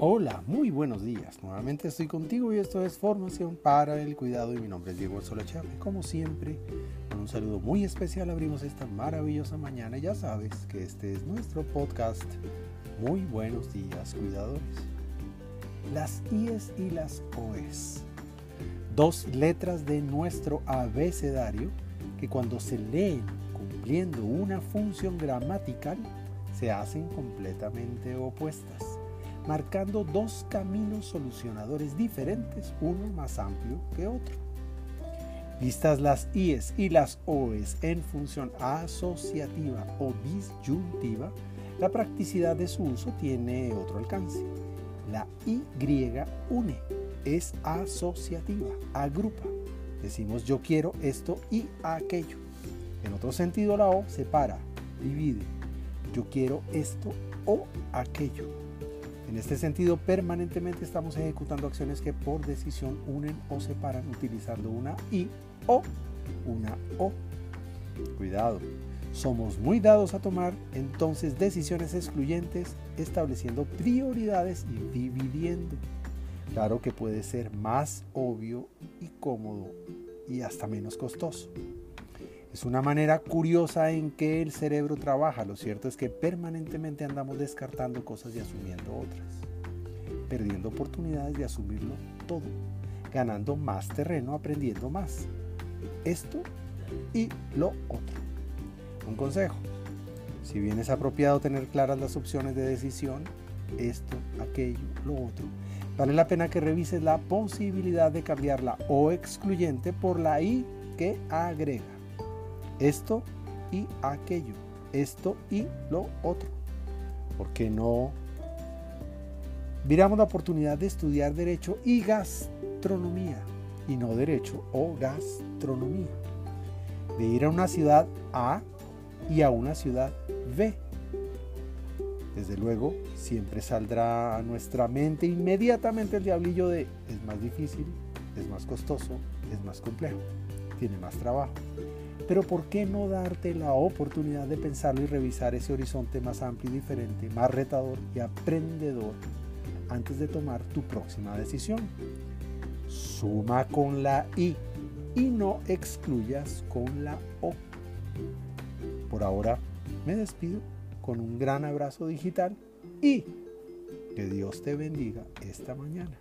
Hola, muy buenos días. Nuevamente estoy contigo y esto es Formación para el Cuidado y mi nombre es Diego Solachave. Como siempre, con un saludo muy especial abrimos esta maravillosa mañana. Ya sabes que este es nuestro podcast. Muy buenos días, cuidadores. Las IES y las OES. Dos letras de nuestro abecedario que cuando se leen cumpliendo una función gramatical se hacen completamente opuestas marcando dos caminos solucionadores diferentes, uno más amplio que otro. Vistas las IES y las OES en función asociativa o disyuntiva, la practicidad de su uso tiene otro alcance. La Y une, es asociativa, agrupa. Decimos yo quiero esto y aquello. En otro sentido la O separa, divide. Yo quiero esto o aquello. En este sentido, permanentemente estamos ejecutando acciones que por decisión unen o separan utilizando una I o una O. Cuidado, somos muy dados a tomar entonces decisiones excluyentes, estableciendo prioridades y dividiendo. Claro que puede ser más obvio y cómodo y hasta menos costoso. Es una manera curiosa en que el cerebro trabaja. Lo cierto es que permanentemente andamos descartando cosas y asumiendo otras, perdiendo oportunidades de asumirlo todo, ganando más terreno, aprendiendo más. Esto y lo otro. Un consejo. Si bien es apropiado tener claras las opciones de decisión, esto, aquello, lo otro, vale la pena que revises la posibilidad de cambiar la O excluyente por la I que agrega esto y aquello, esto y lo otro. ¿Por qué no miramos la oportunidad de estudiar derecho y gastronomía y no derecho o gastronomía? De ir a una ciudad A y a una ciudad B. Desde luego, siempre saldrá a nuestra mente inmediatamente el diablillo de es más difícil, es más costoso, es más complejo, tiene más trabajo. Pero ¿por qué no darte la oportunidad de pensarlo y revisar ese horizonte más amplio y diferente, más retador y aprendedor antes de tomar tu próxima decisión? Suma con la I y no excluyas con la O. Por ahora me despido con un gran abrazo digital y que Dios te bendiga esta mañana.